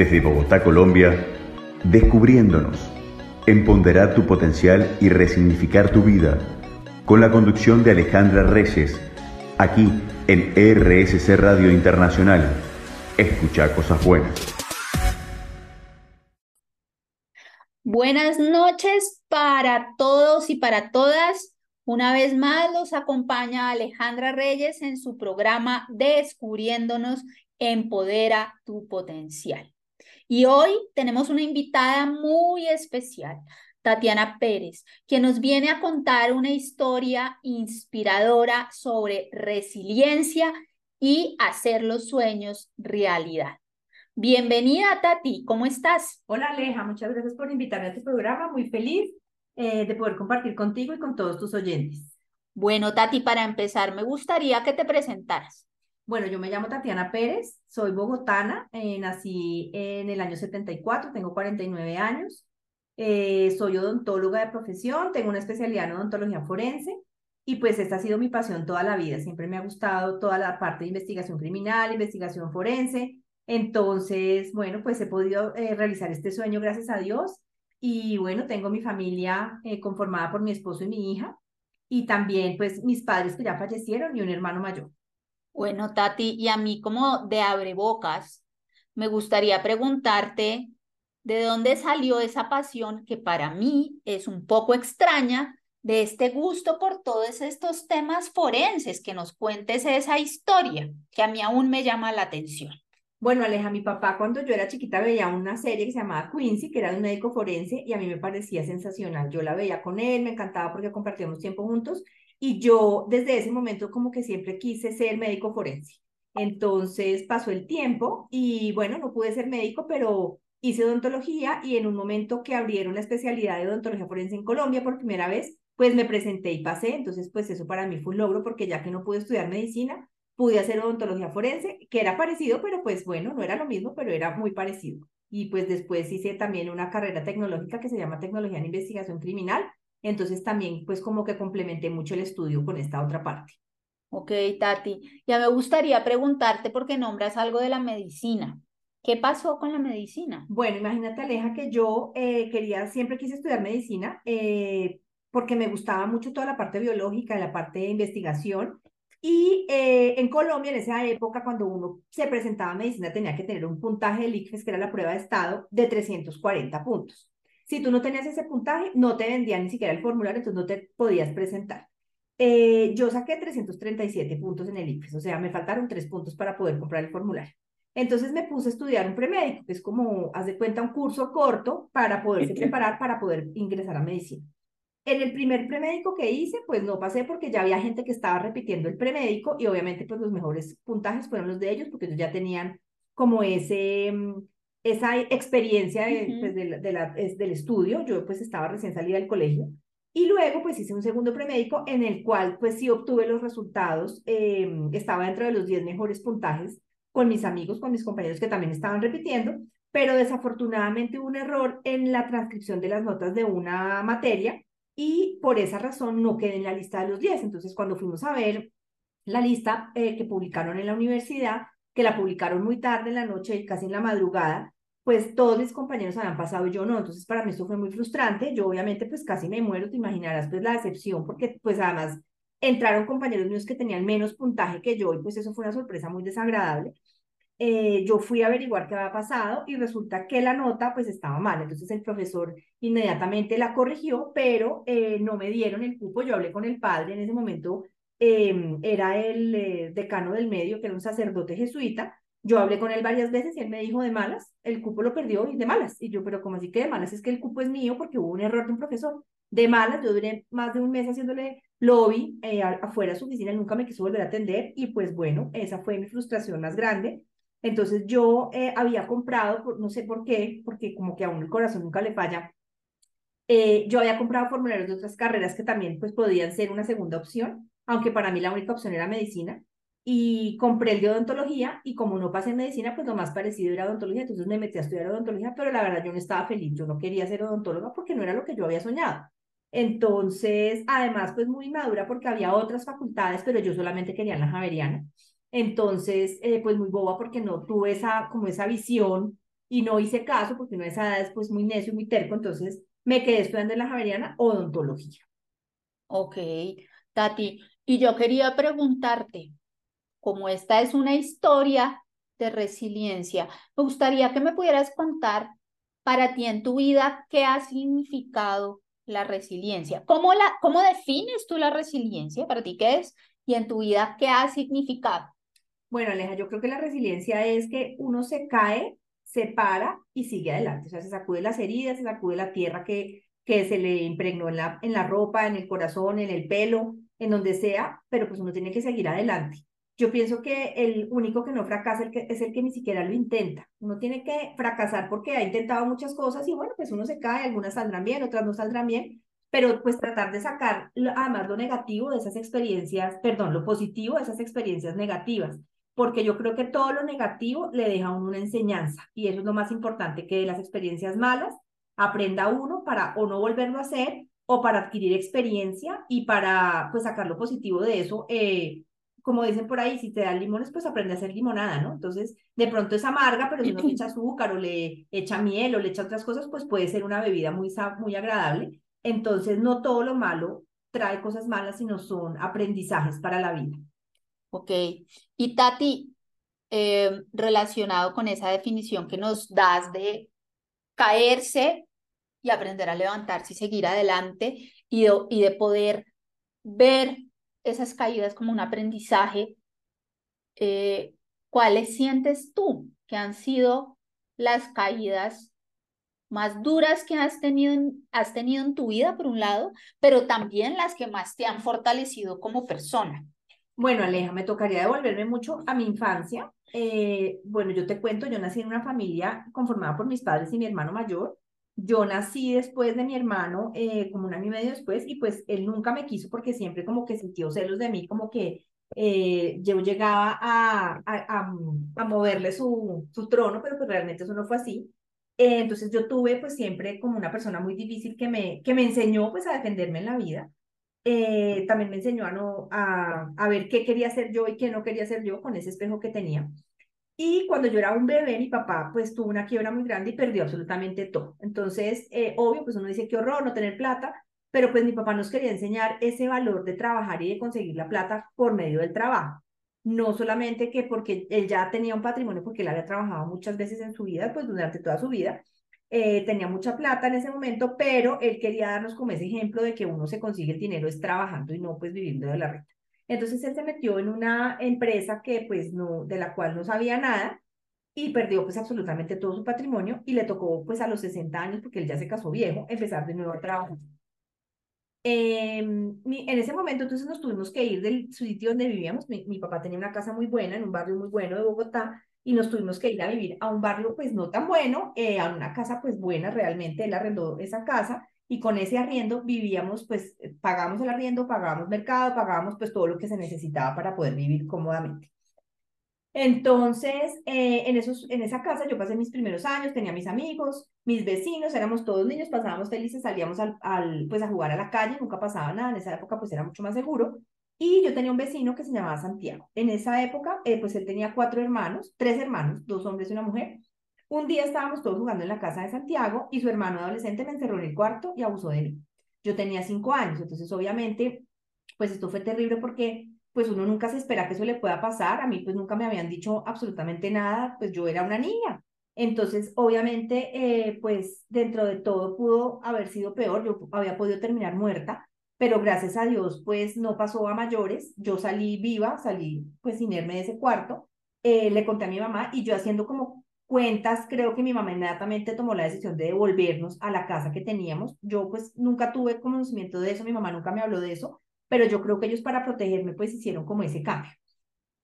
Desde Bogotá, Colombia, descubriéndonos, empoderar tu potencial y resignificar tu vida, con la conducción de Alejandra Reyes, aquí en RSC Radio Internacional. Escucha cosas buenas. Buenas noches para todos y para todas. Una vez más los acompaña Alejandra Reyes en su programa Descubriéndonos, Empodera tu Potencial. Y hoy tenemos una invitada muy especial, Tatiana Pérez, que nos viene a contar una historia inspiradora sobre resiliencia y hacer los sueños realidad. Bienvenida, Tati, ¿cómo estás? Hola, Aleja, muchas gracias por invitarme a tu programa. Muy feliz eh, de poder compartir contigo y con todos tus oyentes. Bueno, Tati, para empezar, me gustaría que te presentaras. Bueno, yo me llamo Tatiana Pérez, soy bogotana, eh, nací en el año 74, tengo 49 años, eh, soy odontóloga de profesión, tengo una especialidad en odontología forense y pues esta ha sido mi pasión toda la vida, siempre me ha gustado toda la parte de investigación criminal, investigación forense, entonces, bueno, pues he podido eh, realizar este sueño gracias a Dios. Y bueno, tengo mi familia eh, conformada por mi esposo y mi hija. Y también pues mis padres que ya fallecieron y un hermano mayor. Bueno, Tati, y a mí como de abrebocas, me gustaría preguntarte de dónde salió esa pasión que para mí es un poco extraña de este gusto por todos estos temas forenses, que nos cuentes esa historia que a mí aún me llama la atención. Bueno, Aleja, mi papá cuando yo era chiquita veía una serie que se llamaba Quincy, que era de un médico forense, y a mí me parecía sensacional. Yo la veía con él, me encantaba porque compartíamos tiempo juntos, y yo desde ese momento como que siempre quise ser médico forense. Entonces pasó el tiempo y bueno, no pude ser médico, pero hice odontología y en un momento que abrieron la especialidad de odontología forense en Colombia por primera vez, pues me presenté y pasé. Entonces, pues eso para mí fue un logro porque ya que no pude estudiar medicina, pude hacer odontología forense, que era parecido, pero pues bueno, no era lo mismo, pero era muy parecido. Y pues después hice también una carrera tecnológica que se llama Tecnología en Investigación Criminal. Entonces también pues como que complementé mucho el estudio con esta otra parte. Ok, Tati. Ya me gustaría preguntarte por qué nombras algo de la medicina. ¿Qué pasó con la medicina? Bueno, imagínate, Aleja, que yo eh, quería, siempre quise estudiar medicina eh, porque me gustaba mucho toda la parte biológica, la parte de investigación y eh, en Colombia, en esa época, cuando uno se presentaba a medicina, tenía que tener un puntaje del ICFES, que era la prueba de estado, de 340 puntos. Si tú no tenías ese puntaje, no te vendían ni siquiera el formulario, entonces no te podías presentar. Eh, yo saqué 337 puntos en el ICFES, o sea, me faltaron tres puntos para poder comprar el formulario. Entonces me puse a estudiar un premédico, que es como, haz de cuenta, un curso corto para poderse preparar para poder ingresar a medicina. En el primer premédico que hice, pues no pasé porque ya había gente que estaba repitiendo el premédico y obviamente pues los mejores puntajes fueron los de ellos porque ellos ya tenían como ese, mm, esa experiencia pues, de, la, del estudio. Yo pues estaba recién salida del colegio. Y luego pues hice un segundo premédico en el cual pues sí obtuve los resultados, em, estaba dentro de los 10 mejores puntajes con mis amigos, con mis compañeros que también estaban repitiendo, pero desafortunadamente hubo un error en la transcripción de las notas de una materia y por esa razón no quedé en la lista de los 10. Entonces, cuando fuimos a ver la lista eh, que publicaron en la universidad, que la publicaron muy tarde en la noche, casi en la madrugada, pues todos mis compañeros habían pasado y yo no. Entonces, para mí esto fue muy frustrante. Yo obviamente pues casi me muero, te imaginarás pues la decepción, porque pues además entraron compañeros míos que tenían menos puntaje que yo y pues eso fue una sorpresa muy desagradable. Eh, yo fui a averiguar qué había pasado y resulta que la nota pues estaba mal. Entonces el profesor inmediatamente la corrigió, pero eh, no me dieron el cupo. Yo hablé con el padre en ese momento, em, era el eh, decano del medio, que era un sacerdote jesuita. Yo hablé con él varias veces y él me dijo de malas, el cupo lo perdió y de malas. Y yo, pero ¿cómo así que de malas? Es que el cupo es mío porque hubo un error de un profesor. De malas, yo duré más de un mes haciéndole lobby afuera de su oficina, nunca me quiso volver a atender y pues bueno, esa fue mi frustración más grande entonces yo eh, había comprado, no sé por qué, porque como que aún el corazón nunca le falla, eh, yo había comprado formularios de otras carreras que también pues podían ser una segunda opción, aunque para mí la única opción era medicina, y compré el de odontología y como no pasé en medicina, pues lo más parecido era odontología, entonces me metí a estudiar odontología, pero la verdad yo no estaba feliz, yo no quería ser odontóloga porque no era lo que yo había soñado. Entonces, además, pues muy madura porque había otras facultades, pero yo solamente quería la Javeriana. Entonces, eh, pues muy boba porque no tuve esa, como esa visión y no hice caso porque no esa edad es pues muy necio, muy terco, entonces me quedé estudiando en la Javeriana odontología. Ok, Tati, y yo quería preguntarte, como esta es una historia de resiliencia, me gustaría que me pudieras contar para ti en tu vida qué ha significado la resiliencia. ¿Cómo, la, ¿Cómo defines tú la resiliencia? ¿Para ti qué es? Y en tu vida, ¿qué ha significado? Bueno, Aleja, yo creo que la resiliencia es que uno se cae, se para y sigue adelante. O sea, se sacude las heridas, se sacude la tierra que, que se le impregnó en la, en la ropa, en el corazón, en el pelo, en donde sea, pero pues uno tiene que seguir adelante. Yo pienso que el único que no fracasa es el que ni siquiera lo intenta. Uno tiene que fracasar porque ha intentado muchas cosas y bueno, pues uno se cae, algunas saldrán bien, otras no saldrán bien, pero pues tratar de sacar además lo negativo de esas experiencias, perdón, lo positivo de esas experiencias negativas porque yo creo que todo lo negativo le deja a uno una enseñanza y eso es lo más importante, que de las experiencias malas aprenda uno para o no volverlo a hacer o para adquirir experiencia y para pues sacar lo positivo de eso. Eh, como dicen por ahí, si te dan limones, pues aprende a hacer limonada, ¿no? Entonces, de pronto es amarga, pero si uno le echa azúcar o le echa miel o le echa otras cosas, pues puede ser una bebida muy, muy agradable. Entonces, no todo lo malo trae cosas malas, sino son aprendizajes para la vida. Ok. Y Tati, eh, relacionado con esa definición que nos das de caerse y aprender a levantarse y seguir adelante y de, y de poder ver esas caídas como un aprendizaje, eh, ¿cuáles sientes tú que han sido las caídas más duras que has tenido, has tenido en tu vida, por un lado, pero también las que más te han fortalecido como persona? Bueno, Aleja, me tocaría devolverme mucho a mi infancia. Eh, bueno, yo te cuento, yo nací en una familia conformada por mis padres y mi hermano mayor. Yo nací después de mi hermano, eh, como un año y medio después, y pues él nunca me quiso porque siempre como que sintió celos de mí, como que eh, yo llegaba a, a, a, moverle su, su trono, pero pues realmente eso no fue así. entonces yo tuve pues siempre como una persona muy difícil que me, que me enseñó pues a defenderme en la vida. Eh, también me enseñó a, no, a, a, ver qué quería hacer yo y qué no quería hacer yo con ese espejo que tenía. Y cuando yo era un bebé, mi papá pues tuvo una quiebra muy grande y perdió absolutamente todo. Entonces, eh, obvio, pues uno dice qué horror no tener plata, pero pues mi papá nos quería enseñar ese valor de trabajar y de conseguir la plata por medio del trabajo. No solamente que porque él ya tenía un patrimonio, porque él había trabajado muchas veces en su vida, pues durante toda su vida, eh, tenía mucha plata en ese momento, pero él quería darnos como ese ejemplo de que uno se consigue el dinero es trabajando y no pues viviendo de la renta. Entonces él se metió en una empresa que pues no, de la cual no sabía nada y perdió pues absolutamente todo su patrimonio y le tocó pues a los 60 años, porque él ya se casó viejo, empezar de nuevo a trabajar. Em, en ese momento entonces nos tuvimos que ir del sitio donde vivíamos, mi, mi papá tenía una casa muy buena en un barrio muy bueno de Bogotá, y nos tuvimos que ir a vivir a un barrio pues no tan bueno, eh, a una casa pues buena realmente, él arrendó esa casa y con ese arriendo vivíamos pues, eh, pagábamos el arriendo, pagábamos mercado, pagábamos pues todo lo que se necesitaba para poder vivir cómodamente. Entonces, eh, en, esos, en esa casa yo pasé mis primeros años, tenía mis amigos, mis vecinos, éramos todos niños, pasábamos felices, salíamos al, al, pues a jugar a la calle, nunca pasaba nada, en esa época pues era mucho más seguro. Y yo tenía un vecino que se llamaba Santiago. En esa época, eh, pues él tenía cuatro hermanos, tres hermanos, dos hombres y una mujer. Un día estábamos todos jugando en la casa de Santiago y su hermano adolescente me encerró en el cuarto y abusó de mí. Yo tenía cinco años, entonces obviamente, pues esto fue terrible porque pues uno nunca se espera que eso le pueda pasar. A mí pues nunca me habían dicho absolutamente nada, pues yo era una niña. Entonces, obviamente, eh, pues dentro de todo pudo haber sido peor, yo había podido terminar muerta, pero gracias a Dios, pues no pasó a mayores, yo salí viva, salí pues sin irme de ese cuarto, eh, le conté a mi mamá y yo haciendo como cuentas, creo que mi mamá inmediatamente tomó la decisión de devolvernos a la casa que teníamos, yo pues nunca tuve conocimiento de eso, mi mamá nunca me habló de eso, pero yo creo que ellos para protegerme pues hicieron como ese cambio.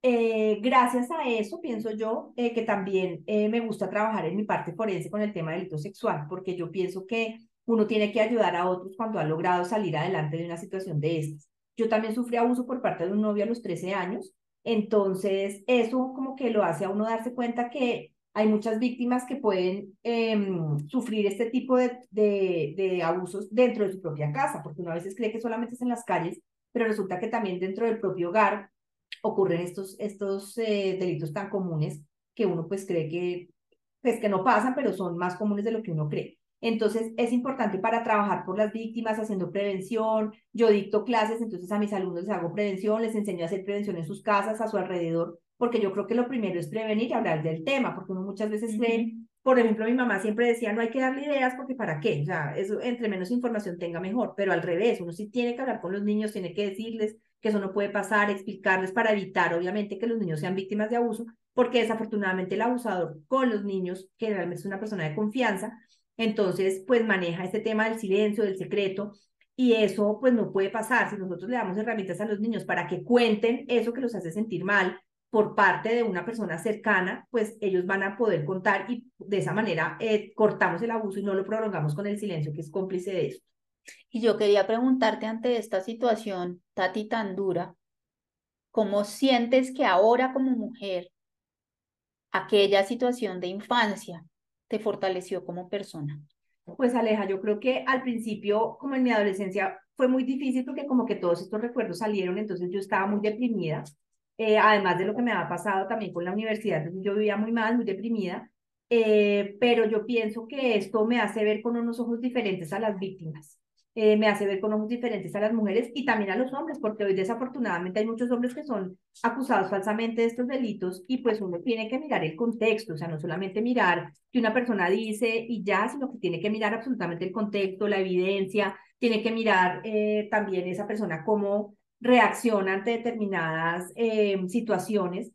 Eh, gracias a eso, pienso yo, eh, que también me gusta trabajar en mi parte forense con el tema del delito sexual, porque yo pienso que uno tiene que ayudar a otros cuando ha logrado salir adelante de una situación de estas. Yo también sufrí abuso por parte de un novio a los 13 años, entonces eso como que lo hace a uno darse cuenta que hay muchas víctimas que pueden em, sufrir este tipo de, de, abusos dentro de su propia casa, porque uno a veces cree que solamente es en las calles, pero resulta que también dentro del propio hogar ocurren estos, estos eh, delitos tan comunes que uno pues cree que pues que no pasan, pero son más comunes de lo que uno cree. Entonces, es importante para trabajar por las víctimas, haciendo prevención. Yo dicto clases, entonces a mis alumnos les hago prevención, les enseño a hacer prevención en sus casas, a su alrededor, porque yo creo que lo primero es prevenir y hablar del tema, porque uno muchas veces cree, por ejemplo, mi mamá siempre decía, no hay que darle ideas porque para qué, o sea, eso, entre menos información tenga mejor, pero al revés, uno sí tiene que hablar con los niños, tiene que decirles que eso no puede pasar, explicarles para evitar, obviamente, que los niños sean víctimas de abuso, porque desafortunadamente el abusador con los niños, que realmente es una persona de confianza, entonces, pues maneja este tema del silencio, del secreto, y eso pues no puede pasar. Si nosotros le damos herramientas a los niños para que cuenten eso que los hace sentir mal por parte de una persona cercana, pues ellos van a poder contar y de esa manera eh, cortamos el abuso y no lo prolongamos con el silencio que es cómplice de esto. Y yo quería preguntarte ante esta situación, Tati, tan dura, ¿cómo sientes que ahora como mujer aquella situación de infancia te fortaleció como persona? Pues Aleja, yo creo que al principio, como en mi adolescencia, fue muy difícil porque como que todos estos recuerdos salieron, entonces yo estaba muy deprimida, eh, además de lo que me había pasado también con la universidad, yo vivía muy mal, muy deprimida, eh, pero yo pienso que esto me hace ver con unos ojos diferentes a las víctimas. Eh, me hace ver con ojos diferentes a las mujeres y también a los hombres, porque hoy desafortunadamente hay muchos hombres que son acusados falsamente de estos delitos y pues uno tiene que mirar el contexto, o sea, no solamente mirar que una persona dice y ya, sino que tiene que mirar absolutamente el contexto, la evidencia, tiene que mirar eh, también esa persona cómo reacciona ante determinadas eh, situaciones.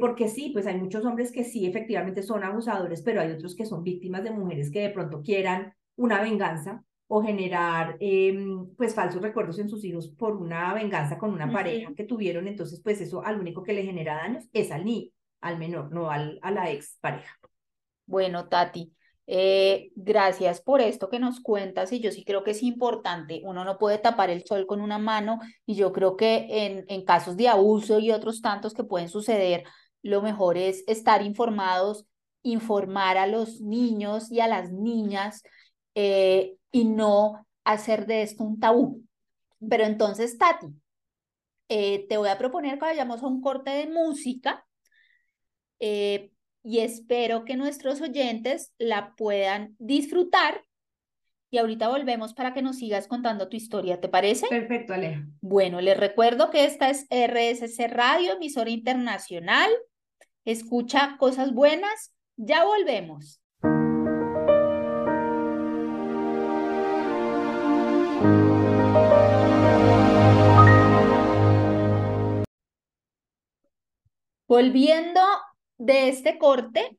porque sí, pues hay muchos hombres que sí efectivamente son abusadores, pero hay otros que son víctimas de mujeres que de pronto quieran una venganza o generar em, pues falsos recuerdos en sus hijos por una venganza con una pareja que tuvieron, entonces pues eso al único que le genera daños es al niño, al menor, no al, a la ex pareja. Bueno, Tati, eh, gracias por esto que nos cuentas y yo sí creo que es importante, uno no puede tapar el sol con una mano y yo creo que en, en casos de abuso y otros tantos que pueden suceder, lo mejor es estar informados, informar a los niños y a las niñas eh, y no hacer de esto un tabú. Pero entonces, Tati, eh, te voy a proponer que vayamos a un corte de música y espero que nuestros oyentes la puedan disfrutar. Y ahorita volvemos para que nos sigas contando tu historia, ¿te parece? Perfecto, Aleja. Bueno, les recuerdo que esta es RSC Radio, emisora internacional. Escucha cosas buenas. Ya volvemos. Volviendo de este corte,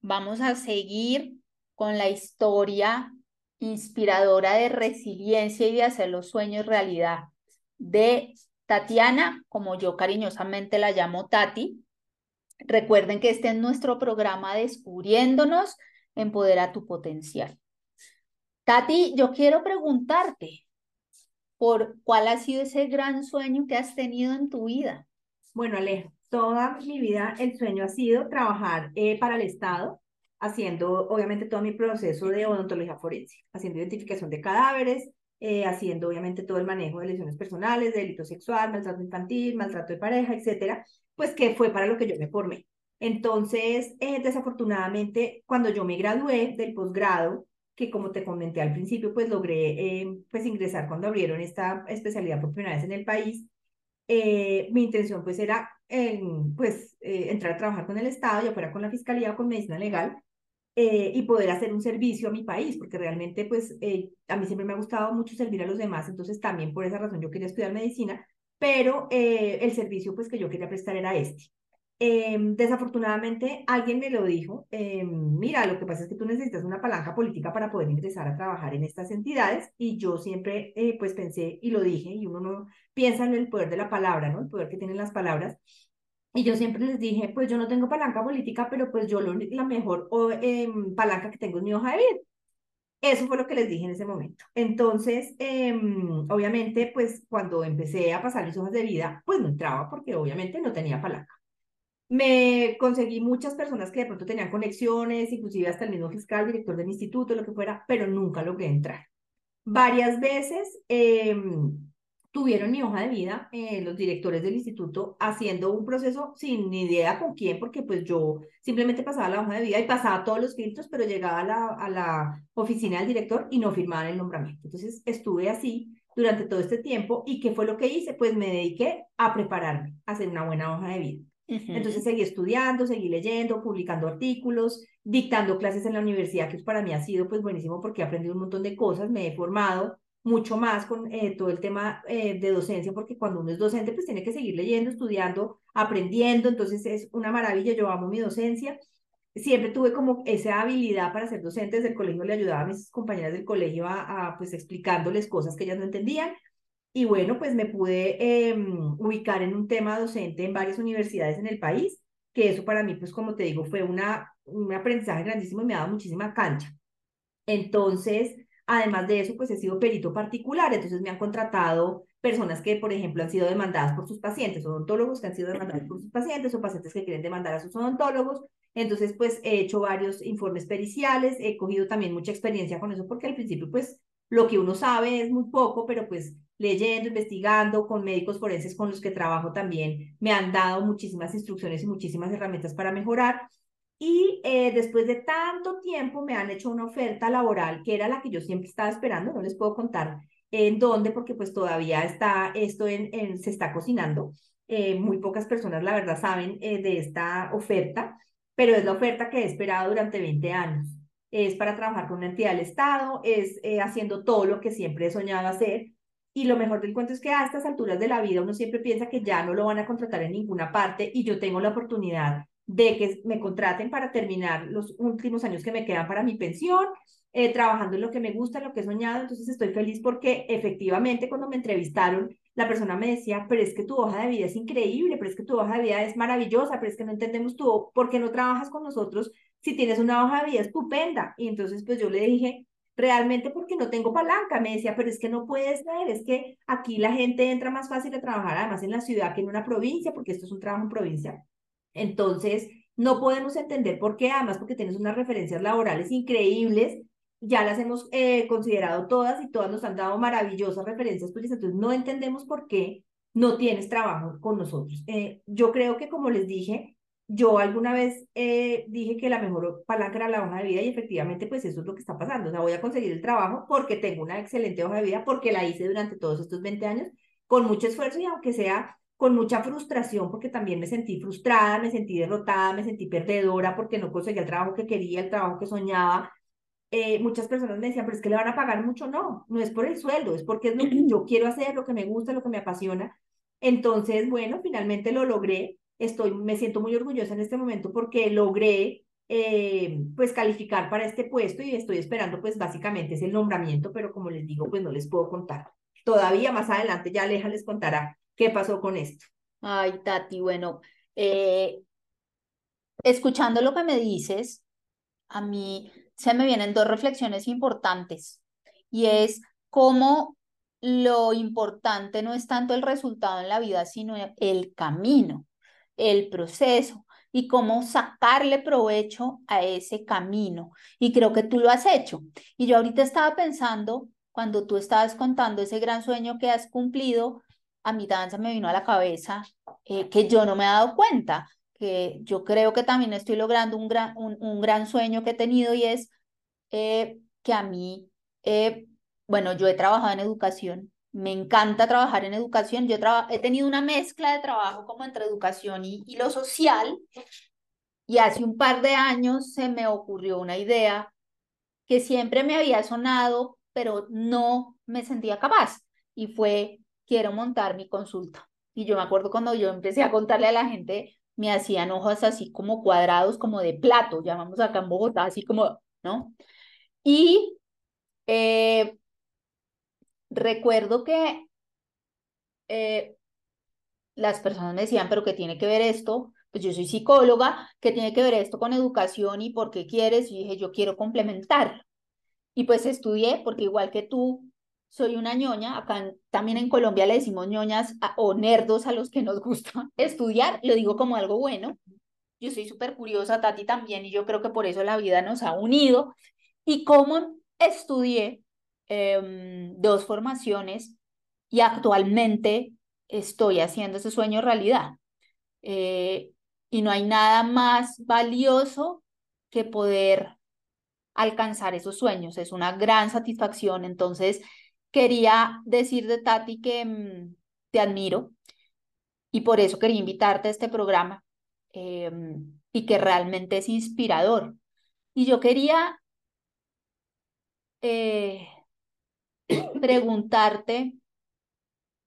vamos a seguir con la historia inspiradora de resiliencia y de hacer los sueños realidad de Tatiana, como yo cariñosamente la llamo Tati. Recuerden que este es nuestro programa Descubriéndonos, Empodera tu potencial. Tati, yo quiero preguntarte por cuál ha sido ese gran sueño que has tenido en tu vida. Bueno, Aleja, toda mi vida el sueño ha sido trabajar eh, para el Estado, haciendo obviamente todo mi proceso de odontología forense, haciendo identificación de cadáveres, eh, haciendo obviamente todo el manejo de lesiones personales, de delito sexual, maltrato infantil, maltrato de pareja, etcétera, pues que fue para lo que yo me formé. Entonces, eh, desafortunadamente, cuando yo me gradué del posgrado, que como te comenté al principio, pues logré pues ingresar cuando abrieron esta especialidad por primera vez en el país, mi intención pues era pues, eh, entrar a trabajar con el Estado, ya fuera con la Fiscalía o con Medicina Legal, eh, y poder hacer un servicio a mi país, porque realmente, pues, eh, a mí siempre me ha gustado mucho servir a los demás, entonces también por esa razón yo quería estudiar medicina, pero el servicio, pues, que yo quería prestar era este. Em, desafortunadamente, alguien me lo dijo, em, mira, lo que pasa es que tú necesitas una palanca política para poder ingresar a trabajar en estas entidades y yo siempre eh, pues pensé y lo dije y uno no piensa en el poder de la palabra, ¿no? El poder que tienen las palabras. Y yo siempre les dije, pues yo no tengo palanca política, pero pues yo la mejor em, palanca que tengo es mi hoja de vida. Eso fue lo que les dije en ese momento. Entonces, obviamente, pues cuando empecé a pasar mis hojas de vida, pues no entraba porque obviamente no tenía palanca. Me conseguí muchas personas que de pronto tenían conexiones, inclusive hasta el mismo fiscal, director del instituto, lo que fuera, pero nunca logré entrar. Varias veces eh, tuvieron mi hoja de vida, eh, los directores del instituto, haciendo un proceso sin ni idea con quién, porque pues yo simplemente pasaba la hoja de vida y pasaba todos los filtros, pero llegaba a la, a la oficina del director y no firmaban el nombramiento. Entonces estuve así durante todo este tiempo y ¿qué fue lo que hice? Pues me dediqué a prepararme, a hacer una buena hoja de vida. Entonces seguí estudiando, seguí leyendo, publicando artículos, dictando clases en la universidad, que para mí ha sido pues buenísimo porque he aprendido un montón de cosas, me he formado mucho más con eh, todo el tema eh, de docencia, porque cuando uno es docente pues tiene que seguir leyendo, estudiando, aprendiendo, entonces es una maravilla, yo amo mi docencia. Siempre tuve como esa habilidad para ser docente, desde el colegio le ayudaba a mis compañeras del colegio a, a pues explicándoles cosas que ellas no entendían y bueno, pues me pude em, ubicar en un tema docente en varias universidades en el país, que eso para mí, pues como te digo, fue una, un aprendizaje grandísimo y me ha dado muchísima cancha. Entonces, además de eso, pues he sido perito particular, entonces me han contratado personas que, por ejemplo, han sido demandadas por sus pacientes, odontólogos que han sido demandados por sus pacientes o pacientes que quieren demandar a sus odontólogos. Entonces, pues he hecho varios informes periciales, he cogido también mucha experiencia con eso, porque al principio, pues lo que uno sabe es muy poco, pero pues leyendo, investigando con médicos forenses con los que trabajo también, me han dado muchísimas instrucciones y muchísimas herramientas para mejorar. Y eh, después de tanto tiempo me han hecho una oferta laboral que era la que yo siempre estaba esperando, no les puedo contar en dónde, porque pues todavía está esto en, se está cocinando. Eh, muy pocas personas, la verdad, saben eh, de esta oferta, pero es la oferta que he esperado durante 20 años. Es para trabajar con una entidad del Estado, es haciendo todo lo que siempre he soñado hacer, y lo mejor del cuento es que a estas alturas de la vida uno siempre piensa que ya no lo van a contratar en ninguna parte y yo tengo la oportunidad de que me contraten para terminar los últimos años que me quedan para mi pensión, eh, trabajando en lo que me gusta, en lo que he soñado. Entonces estoy feliz porque efectivamente cuando me entrevistaron, la persona me decía, pero es que tu hoja de vida es increíble, pero es que tu hoja de vida es maravillosa, pero es que no entendemos tú, ¿por qué no trabajas con nosotros si tienes una hoja de vida estupenda? Y entonces pues yo le dije, realmente porque no tengo palanca. Me decía, pero es que no puedes ser, es que aquí la gente entra más fácil a trabajar, además en la ciudad que en una provincia, porque esto es un trabajo en provincia. Entonces, no podemos entender por qué, además porque tienes unas referencias laborales increíbles, ya las hemos eh, considerado todas y todas nos han dado maravillosas referencias, pues entonces no entendemos por qué no tienes trabajo con nosotros. Eh, yo creo que, como les dije, yo alguna vez eh, dije que la mejor palanca era la hoja de vida y efectivamente pues eso es lo que está pasando. O sea, voy a conseguir el trabajo porque tengo una excelente hoja de vida, porque la hice durante todos estos 20 años con mucho esfuerzo y aunque sea con mucha frustración, porque también me sentí frustrada, me sentí derrotada, me sentí perdedora porque no conseguía el trabajo que quería, el trabajo que soñaba. Eh, muchas personas me decían, pero es que le van a pagar mucho. No, no es por el sueldo, es porque es lo que yo quiero hacer, lo que me gusta, lo que me apasiona. Entonces, bueno, finalmente lo logré estoy, me siento muy orgullosa en este momento porque logré eh, pues calificar para este puesto y estoy esperando pues básicamente es el nombramiento, pero como les digo, pues no les puedo contar. Todavía más adelante ya Aleja les contará qué pasó con esto. Ay, Tati, bueno, eh, escuchando lo que me dices, a mí se me vienen dos reflexiones importantes y es cómo lo importante no es tanto el resultado en la vida, sino el camino el proceso y cómo sacarle provecho a ese camino. Y creo que tú lo has hecho. Y yo ahorita estaba pensando, cuando tú estabas contando ese gran sueño que has cumplido, a mi danza me vino a la cabeza eh, que yo no me he dado cuenta, que yo creo que también estoy logrando un gran, un, gran sueño que he tenido y es eh, que a mí, eh, bueno, yo he trabajado en educación me encanta trabajar en educación. Yo he tenido una mezcla de trabajo como entre educación y, y lo social. Y hace un par de años se me ocurrió una idea que siempre me había sonado, pero no me sentía capaz. Y fue, quiero montar mi consulta. Y yo me acuerdo cuando yo empecé a contarle a la gente, me hacían ojos así como cuadrados, como de plato, llamamos acá en Bogotá, así como, ¿no? Y eh, recuerdo que eh, las personas me decían, pero ¿qué tiene que ver esto? Pues yo soy psicóloga, ¿qué tiene que ver esto con educación y por qué quieres? Y dije, yo quiero complementar. Y pues estudié, porque igual que tú, soy una ñoña, acá también en Colombia le decimos ñoñas o nerdos a los que nos gusta estudiar, lo digo como algo bueno. Yo soy súper curiosa, Tati también, y yo creo que por eso la vida nos ha unido. Y como estudié, Em, dos formaciones y actualmente estoy haciendo ese sueño realidad. Eh, y no hay nada más valioso que poder alcanzar esos sueños. Es una gran satisfacción. Entonces, quería decir de Tati que mm, te admiro y por eso quería invitarte a este programa em, y que realmente es inspirador. Y yo quería eh, preguntarte,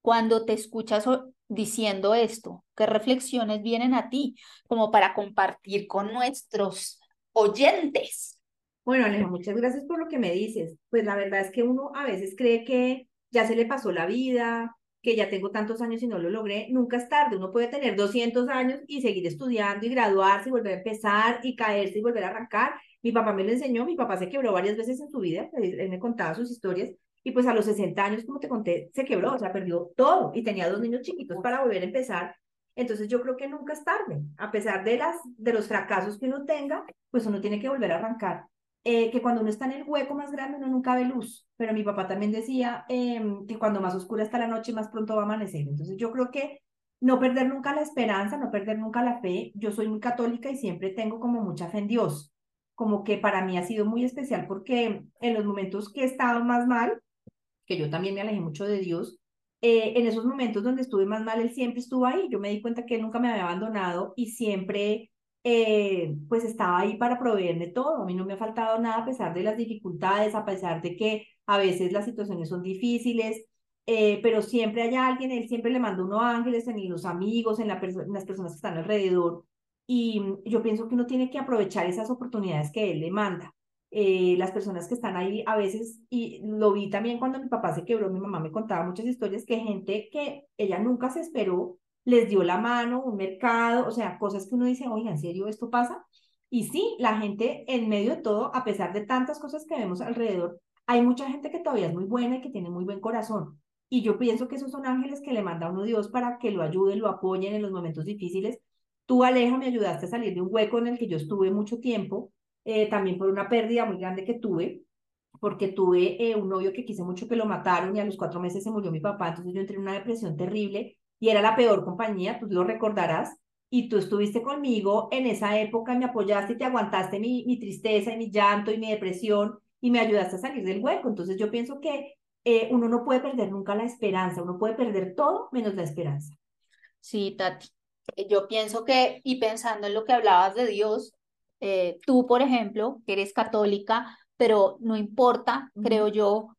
cuando te escuchas diciendo esto, ¿qué reflexiones vienen a ti como para compartir con nuestros oyentes? Bueno, Aleja, muchas gracias por lo que me dices. Pues la verdad es que uno a veces cree que ya se le pasó la vida, que ya tengo tantos años y no lo logré. Nunca es tarde. Uno puede tener 200 años y seguir estudiando y graduarse y volver a empezar y caerse y volver a arrancar. Mi papá me lo enseñó. Mi papá se quebró varias veces en su vida. Él me contaba sus historias. Y pues a los 60 años, como te conté, se quebró, o sea, perdió todo y tenía dos niños chiquitos para volver a empezar. Entonces yo creo que nunca es tarde. A pesar de, las, de los fracasos que uno tenga, pues uno tiene que volver a arrancar. Eh, que cuando uno está en el hueco más grande uno nunca ve luz, pero mi papá también decía em, que cuando más oscura está la noche más pronto va a amanecer. Entonces yo creo que no perder nunca la esperanza, no perder nunca la fe. Yo soy muy católica y siempre tengo como mucha fe en Dios, como que para mí ha sido muy especial porque en los momentos que he estado más mal, que yo también me alejé mucho de Dios, eh, en esos momentos donde estuve más mal, Él siempre estuvo ahí. Yo me di cuenta que nunca me había abandonado y siempre eh, pues estaba ahí para proveerme todo. A mí no me ha faltado nada a pesar de las dificultades, a pesar de que a veces las situaciones son difíciles, eh, pero siempre hay alguien, él siempre le manda unos ángeles en los amigos, en, en las personas que están alrededor. Y yo pienso que uno tiene que aprovechar esas oportunidades que él le manda. Eh, las personas que están ahí a veces, y lo vi también cuando mi papá se quebró, mi mamá me contaba muchas historias que gente que ella nunca se esperó, les dio la mano, un mercado, o sea, cosas que uno dice, oye, ¿en serio esto pasa? Y sí, la gente en medio de todo, a pesar de tantas cosas que vemos alrededor, hay mucha gente que todavía es muy buena y que tiene muy buen corazón. Y yo pienso que esos son ángeles que le manda a uno Dios para que lo ayuden, lo apoyen en los momentos difíciles. Tú, Aleja, me ayudaste a salir de un hueco en el que yo estuve mucho tiempo, eh, también por una pérdida muy grande que tuve, porque tuve eh, un novio que quise mucho que lo mataron y a los cuatro meses se murió mi papá, entonces yo entré en una depresión terrible y era la peor compañía, tú lo recordarás, y tú estuviste conmigo en esa época, me apoyaste y te aguantaste mi, mi tristeza y mi llanto y mi depresión y me ayudaste a salir del hueco. Entonces yo pienso que eh, uno no puede perder nunca la esperanza, uno puede perder todo menos la esperanza. Sí, Tati. Yo pienso que, y pensando en lo que hablabas de Dios, eh, tú, por ejemplo, que eres católica, pero no importa, creo yo,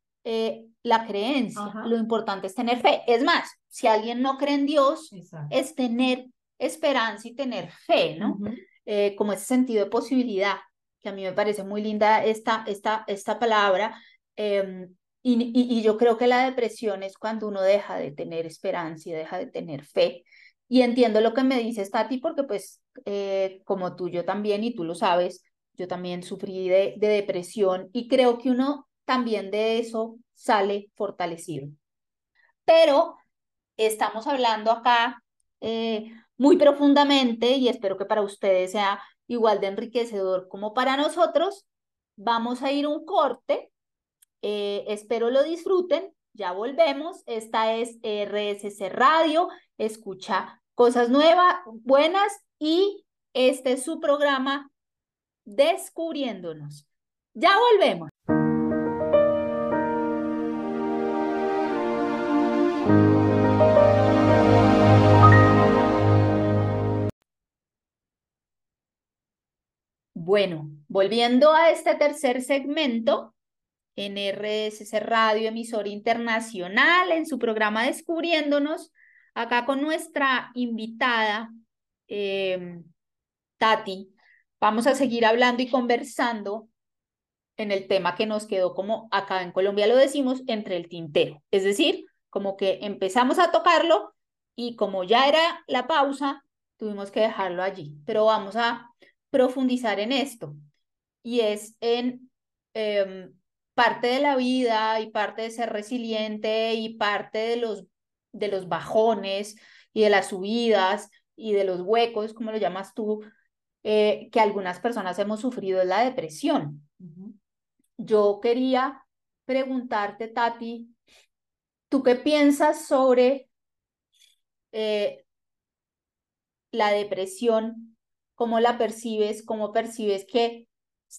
la creencia. Lo importante es tener fe. Es más, si alguien no cree en Dios, es tener esperanza y tener fe, ¿no? Eh, como ese sentido de posibilidad, que a mí me parece muy linda esta, esta, esta palabra. Em, y, y, yo creo que la depresión es cuando uno deja de tener esperanza y deja de tener fe. Y entiendo lo que me dices, Tati, porque pues eh, como tú, yo también, y tú lo sabes, yo también sufrí de, de depresión y creo que uno también de eso sale fortalecido. Pero estamos hablando acá eh, muy profundamente y espero que para ustedes sea igual de enriquecedor como para nosotros. Vamos a ir un corte. Eh, espero lo disfruten. Ya volvemos. Esta es RSC Radio. Escucha cosas nuevas, buenas y este es su programa Descubriéndonos. Ya volvemos. Bueno, volviendo a este tercer segmento en Radio, emisor internacional, en su programa Descubriéndonos, acá con nuestra invitada, em, Tati, vamos a seguir hablando y conversando en el tema que nos quedó como acá en Colombia lo decimos, entre el tintero. Es decir, como que empezamos a tocarlo y como ya era la pausa, tuvimos que dejarlo allí. Pero vamos a profundizar en esto y es en em, parte de la vida y parte de ser resiliente y parte de los, de los bajones y de las subidas y de los huecos, como lo llamas tú, eh, que algunas personas hemos sufrido es la depresión. Yo quería preguntarte, Tati, ¿Tú qué piensas sobre eh, la depresión? ¿Cómo la percibes? ¿Cómo percibes que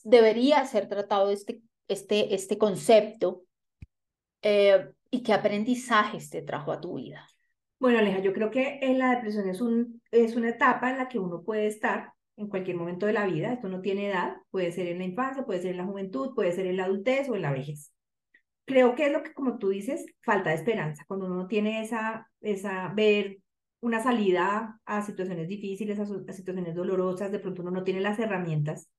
debería ser tratado este, este, este concepto? Eh, ¿Y qué aprendizajes te trajo a tu vida? Bueno, Aleja, yo creo que en la depresión es, un, es una etapa en la que uno puede estar en cualquier momento de la vida. Esto no tiene edad, puede ser en la infancia, puede ser en la juventud, puede ser en la adultez o en la vejez creo que es lo que, como tú dices, falta de esperanza. Cuando uno tiene esa, esa, ver una salida a situaciones difíciles, a, situaciones dolorosas, de pronto uno no tiene las herramientas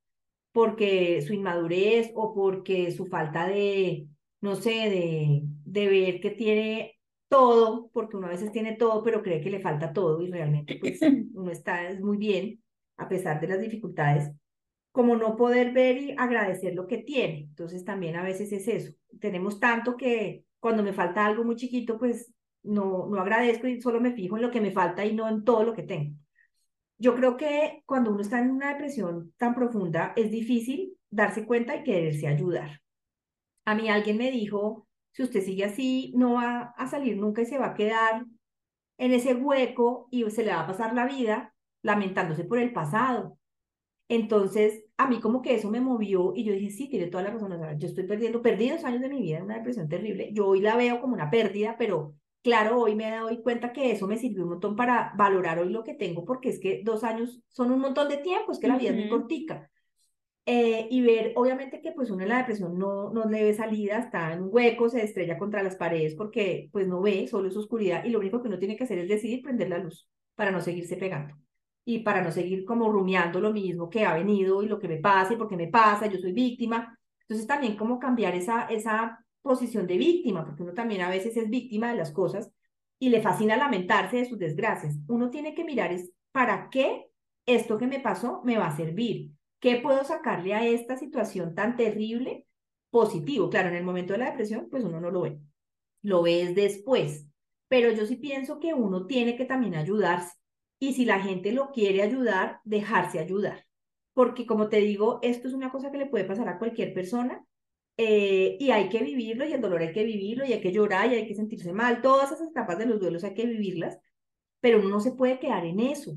porque su inmadurez o porque su falta de, no sé, de, de ver que tiene todo, porque uno a veces tiene todo, pero cree que le falta todo y realmente pues uno está muy bien a pesar de las dificultades como no poder ver y agradecer lo que tiene. Entonces también a veces es eso. Tenemos tanto que cuando me falta algo muy chiquito, pues no, no agradezco y solo me fijo en lo que me falta y no en todo lo que tengo. Yo creo que cuando uno está en una depresión tan profunda, es difícil darse cuenta y quererse ayudar. A mí alguien me dijo, si usted sigue así, no va a salir nunca y se va a quedar en ese hueco y se le va a pasar la vida lamentándose por el pasado. Entonces, a mí como que eso me movió y yo dije, sí, tiene toda la razón, yo estoy perdiendo, perdí dos años de mi vida en una depresión terrible, yo hoy la veo como una pérdida, pero claro, hoy me doy cuenta que eso me sirvió un montón para valorar hoy lo que tengo, porque es que dos años son un montón de tiempo, es que la vida es muy cortica. Eh, y ver, obviamente que pues uno en la depresión no, no le ve salida, está en un hueco, se estrella contra las paredes porque pues no ve, solo es oscuridad y lo único que uno tiene que hacer es decidir prender la luz para no seguirse pegando y para no seguir como rumiando lo mismo que ha venido y lo que me pasa y por qué me pasa, yo soy víctima. Entonces también como cambiar esa, esa posición de víctima, porque uno también a veces es víctima de las cosas y le fascina lamentarse de sus desgracias. Uno tiene que mirar es para qué esto que me pasó me va a servir. ¿Qué puedo sacarle a esta situación tan terrible positivo? Claro, en el momento de la depresión, pues uno no lo ve. Lo ves después. Pero yo sí pienso que uno tiene que también ayudarse y si la gente lo quiere ayudar, dejarse ayudar. Porque como te digo, esto es una cosa que le puede pasar a cualquier persona eh, y hay que vivirlo y el dolor hay que vivirlo y hay que llorar y hay que sentirse mal. Todas esas etapas de los duelos hay que vivirlas, pero uno no se puede quedar en eso,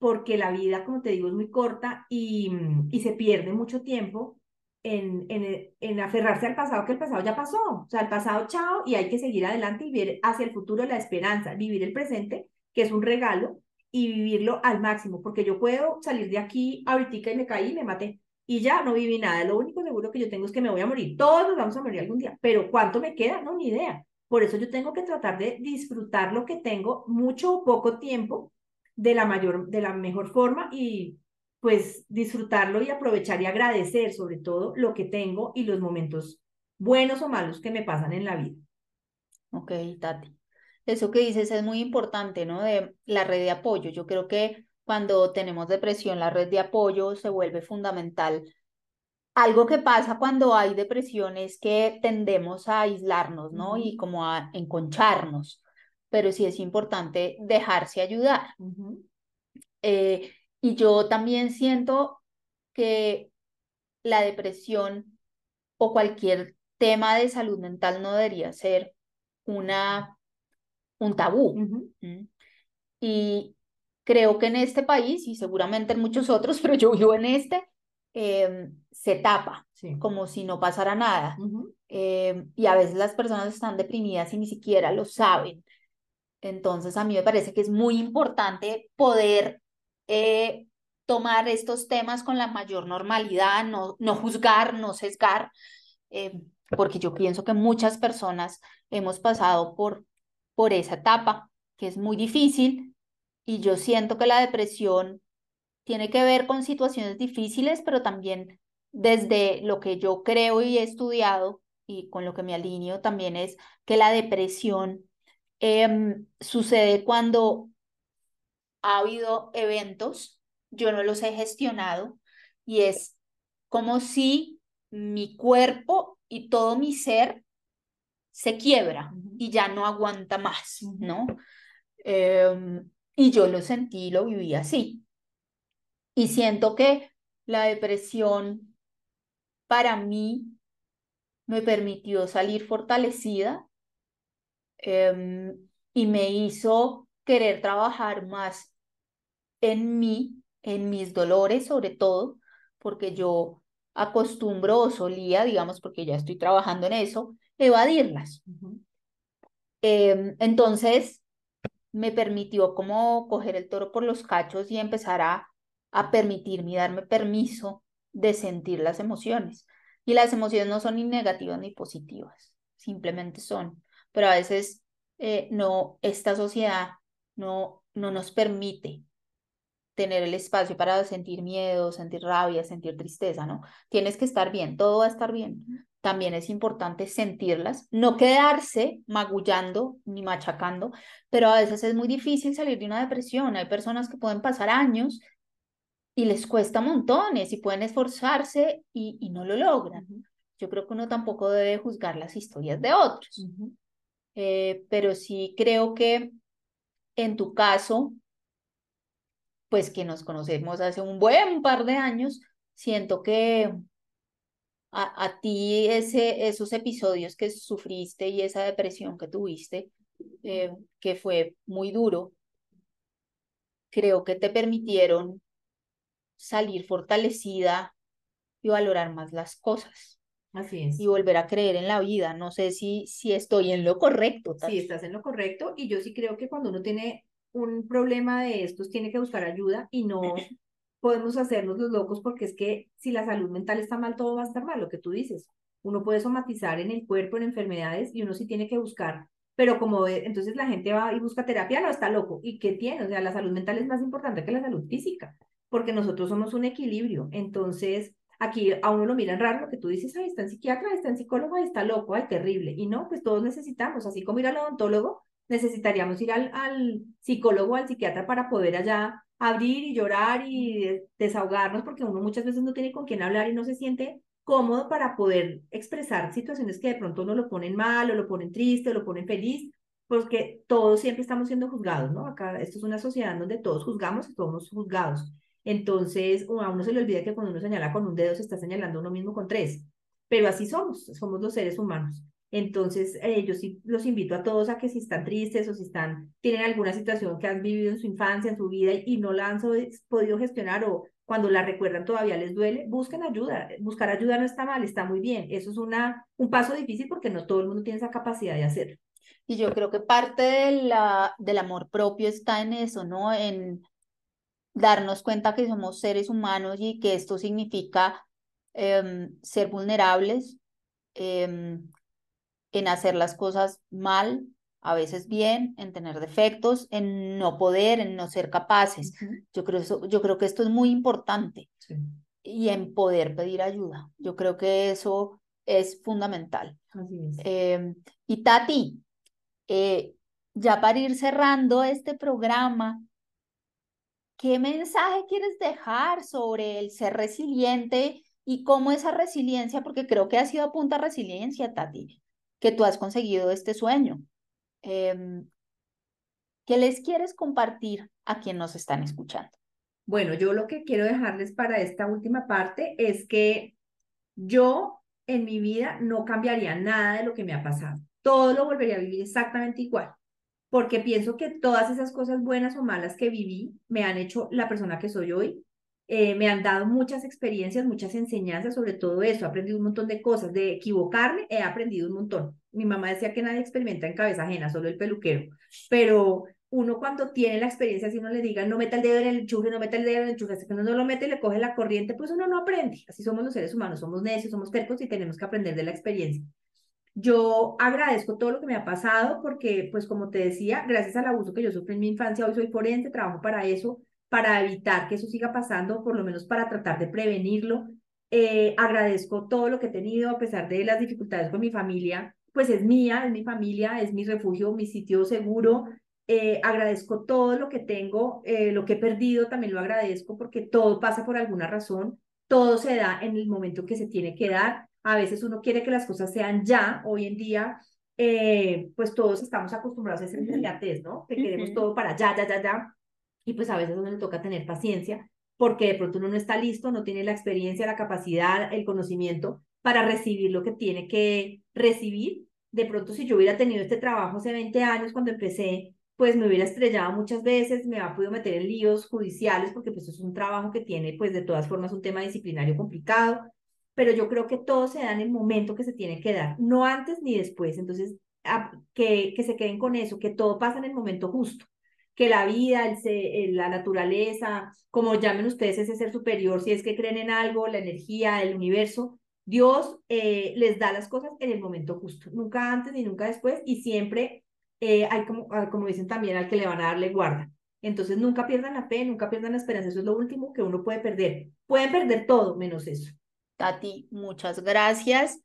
porque la vida, como te digo, es muy corta y, y se pierde mucho tiempo en, en, en, aferrarse al pasado, que el pasado ya pasó. O sea, el pasado, chao, y hay que seguir adelante y ver hacia el futuro la esperanza, vivir el presente, que es un regalo, y vivirlo al máximo, porque yo puedo salir de aquí ahorita y me caí y me maté y ya no viví nada. Lo único seguro que yo tengo es que me voy a morir. Todos nos vamos a morir algún día, pero ¿cuánto me queda? No, ni idea. Por eso yo tengo que tratar de disfrutar lo que tengo mucho o poco tiempo de la mayor, de la mejor forma y pues disfrutarlo y aprovechar y agradecer sobre todo lo que tengo y los momentos buenos o malos que me pasan en la vida. Ok, Tati. Eso que dices es muy importante, ¿no? De la red de apoyo. Yo creo que cuando tenemos depresión, la red de apoyo se vuelve fundamental. Algo que pasa cuando hay depresión es que tendemos a aislarnos, ¿no? Y como a enconcharnos, pero sí es importante dejarse ayudar. Eh, y yo también siento que la depresión o cualquier tema de salud mental no debería ser una un tabú. Y creo que en este país, y seguramente en muchos otros, pero yo vivo en este, em, se tapa, como si no pasara nada. Em, y a veces las personas están deprimidas y ni siquiera lo saben. Entonces, a mí me parece que es muy importante poder eh, tomar estos temas con la mayor normalidad, no, no juzgar, no sesgar, em, porque yo pienso que muchas personas hemos pasado por por esa etapa, que es muy difícil, y yo siento que la depresión tiene que ver con situaciones difíciles, pero también desde lo que yo creo y he estudiado y con lo que me alineo también es que la depresión em, sucede cuando ha habido eventos, yo no los he gestionado y es como si mi cuerpo y todo mi ser se quiebra y ya no aguanta más, ¿no? Em, y yo lo sentí, lo viví así. Y siento que la depresión para mí me permitió salir fortalecida em, y me hizo querer trabajar más en mí, en mis dolores sobre todo, porque yo acostumbro o solía, digamos, porque ya estoy trabajando en eso, evadirlas. Em, entonces, me permitió como coger el toro por los cachos y empezar a, a permitirme y darme permiso de sentir las emociones. Y las emociones no son ni negativas ni positivas, simplemente son. Pero a veces eh, no, esta sociedad no, no nos permite tener el espacio para sentir miedo, sentir rabia, sentir tristeza, ¿no? Tienes que estar bien, todo va a estar bien. También es importante sentirlas, no quedarse magullando ni machacando, pero a veces es muy difícil salir de una depresión. Hay personas que pueden pasar años y les cuesta montones y pueden esforzarse y, y no lo logran. Yo creo que uno tampoco debe juzgar las historias de otros, eh, pero sí creo que en tu caso, pues que nos conocemos hace un buen par de años, siento que a, a ti ese, esos episodios que sufriste y esa depresión que tuviste, eh, que fue muy duro, creo que te permitieron salir fortalecida y valorar más las cosas. Así es. Y volver a creer en la vida. No sé si, si estoy en lo correcto. Sí, estás en lo correcto. Y yo sí creo que cuando uno tiene un problema de estos, tiene que buscar ayuda y no podemos hacernos los locos porque es que si la salud mental está mal, todo va a estar mal, lo que tú dices. Uno puede somatizar en el cuerpo, en enfermedades y uno sí tiene que buscar. Pero como entonces la gente va y busca terapia, no está loco. ¿Y qué tiene? O sea, la salud mental es más importante que la salud física, porque nosotros somos un equilibrio. Entonces, aquí a uno lo miran raro, lo que tú dices, ay, está en psiquiatra, está en psicólogo, ay, está loco, ay, terrible. Y no, pues todos necesitamos, así como ir al odontólogo, necesitaríamos ir al, al psicólogo, al psiquiatra para poder allá abrir y llorar y desahogarnos, porque uno muchas veces no tiene con quién hablar y no se siente cómodo para poder expresar situaciones que de pronto uno lo ponen mal o lo ponen triste o lo ponen feliz, porque todos siempre estamos siendo juzgados, ¿no? Acá esto es una sociedad donde todos juzgamos y todos somos juzgados. Entonces, a uno se le olvida que cuando uno señala con un dedo se está señalando uno mismo con tres, pero así somos, somos los seres humanos. Entonces, eh, yo sí los invito a todos a que si están tristes o si están, tienen alguna situación que han vivido en su infancia, en su vida y, no la han podido gestionar o cuando la recuerdan todavía les duele, busquen ayuda. Buscar ayuda no está mal, está muy bien. Eso es una, un paso difícil porque no todo el mundo tiene esa capacidad de hacerlo. Y yo creo que parte del amor propio está en eso, ¿no? En darnos cuenta que somos seres humanos y que esto significa em, ser vulnerables, em, en hacer las cosas mal, a veces bien, en tener defectos, en no poder, en no ser capaces. yo, creo eso, yo creo que esto es muy importante. Y en poder pedir ayuda. Yo creo que eso es fundamental. Em, y Tati, eh, ya para ir cerrando este programa, ¿qué mensaje quieres dejar sobre el ser resiliente y cómo esa resiliencia, porque creo que ha sido a punta resiliencia, Tati, que tú has conseguido este sueño. Em, ¿Qué les quieres compartir a quien nos están escuchando? Bueno, yo lo que quiero dejarles para esta última parte es que yo en mi vida no cambiaría nada de lo que me ha pasado. Todo lo volvería a vivir exactamente igual, porque pienso que todas esas cosas buenas o malas que viví me han hecho la persona que soy hoy eh, me han dado muchas experiencias, muchas enseñanzas sobre todo eso. He aprendido un montón de cosas. De equivocarme, he aprendido un montón. Mi mamá decía que nadie experimenta en cabeza ajena, solo el peluquero. Pero uno cuando tiene la experiencia, si uno le diga, no meta el dedo en el enchufe, no meta el dedo en el enchufe, hasta que uno no lo mete y le coge la corriente, pues uno no aprende. Así somos los seres humanos, somos necios, somos tercos y tenemos que aprender de la experiencia. Yo agradezco todo lo que me ha pasado porque, pues como te decía, gracias al abuso que yo sufrí en mi infancia, hoy soy forense, trabajo para eso, para evitar que eso siga pasando, por lo menos para tratar de prevenirlo. Eh, agradezco todo lo que he tenido a pesar de las dificultades con mi familia, pues es mía, es mi familia, es mi refugio, mi sitio seguro. Eh, agradezco todo lo que tengo, eh, lo que he perdido también lo agradezco porque todo pasa por alguna razón, todo se da en el momento que se tiene que dar. A veces uno quiere que las cosas sean ya, hoy en día, pues todos estamos acostumbrados a esa inmediatez, ¿no? Que queremos todo para ya, ya, ya, ya. Y pues a veces uno le toca tener paciencia porque de pronto uno no está listo, no tiene la experiencia, la capacidad, el conocimiento para recibir lo que tiene que recibir. De pronto si yo hubiera tenido este trabajo hace 20 años cuando empecé, pues me hubiera estrellado muchas veces, me ha podido meter en líos judiciales porque pues es un trabajo que tiene pues de todas formas un tema disciplinario complicado, pero yo creo que todo se da en el momento que se tiene que dar, no antes ni después. Entonces, que, que se queden con eso, que todo pasa en el momento justo, que la vida, el, la naturaleza, como llamen ustedes ese ser superior, si es que creen en algo, la energía, el universo, Dios eh, les da las cosas en el momento justo, nunca antes ni nunca después, y siempre eh, hay como, ah, como dicen también al que le van a darle guarda. Entonces nunca pierdan la fe, nunca pierdan la esperanza, eso es lo último que uno puede perder. Pueden perder todo menos eso. Tati, muchas gracias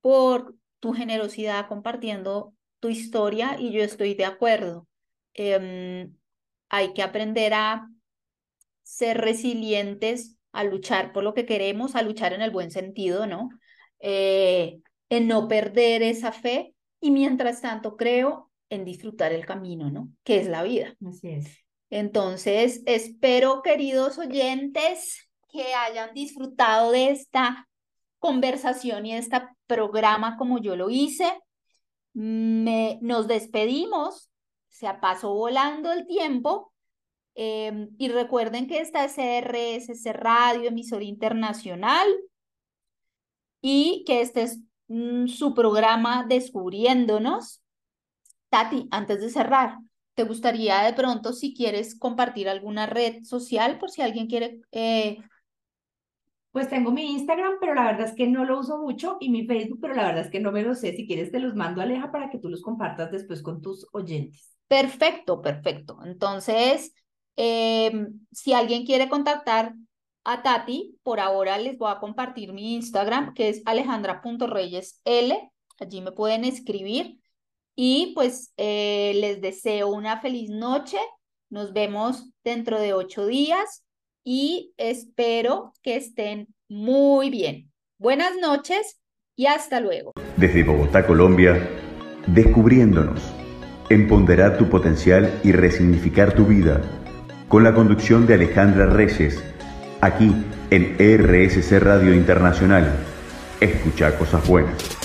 por tu generosidad compartiendo tu historia y yo estoy de acuerdo. Em, hay que aprender a ser resilientes, a luchar por lo que queremos, a luchar en el buen sentido, ¿no? Eh, en no perder esa fe y mientras tanto creo en disfrutar el camino, ¿no? Que es la vida. Así es. Entonces, espero, queridos oyentes, que hayan disfrutado de esta conversación y este programa como yo lo hice. Me, nos despedimos, se pasó volando el tiempo em, y recuerden que esta es CRS, Radio, emisor internacional y que este es mm, su programa Descubriéndonos. Tati, antes de cerrar, ¿te gustaría de pronto si quieres compartir alguna red social por si alguien quiere eh, pues tengo mi Instagram, pero la verdad es que no lo uso mucho, y mi Facebook, pero la verdad es que no me lo sé. Si quieres, te los mando, Aleja, para que tú los compartas después con tus oyentes. Perfecto, perfecto. Entonces, em, si alguien quiere contactar a Tati, por ahora les voy a compartir mi Instagram, que es alejandra.reyesl. Allí me pueden escribir. Y pues eh, les deseo una feliz noche. Nos vemos dentro de ocho días y espero que estén muy bien. Buenas noches y hasta luego. Desde Bogotá, Colombia, descubriéndonos, empoderar tu potencial y resignificar tu vida, con la conducción de Alejandra Reyes, aquí en RSC Radio Internacional. Escucha cosas buenas.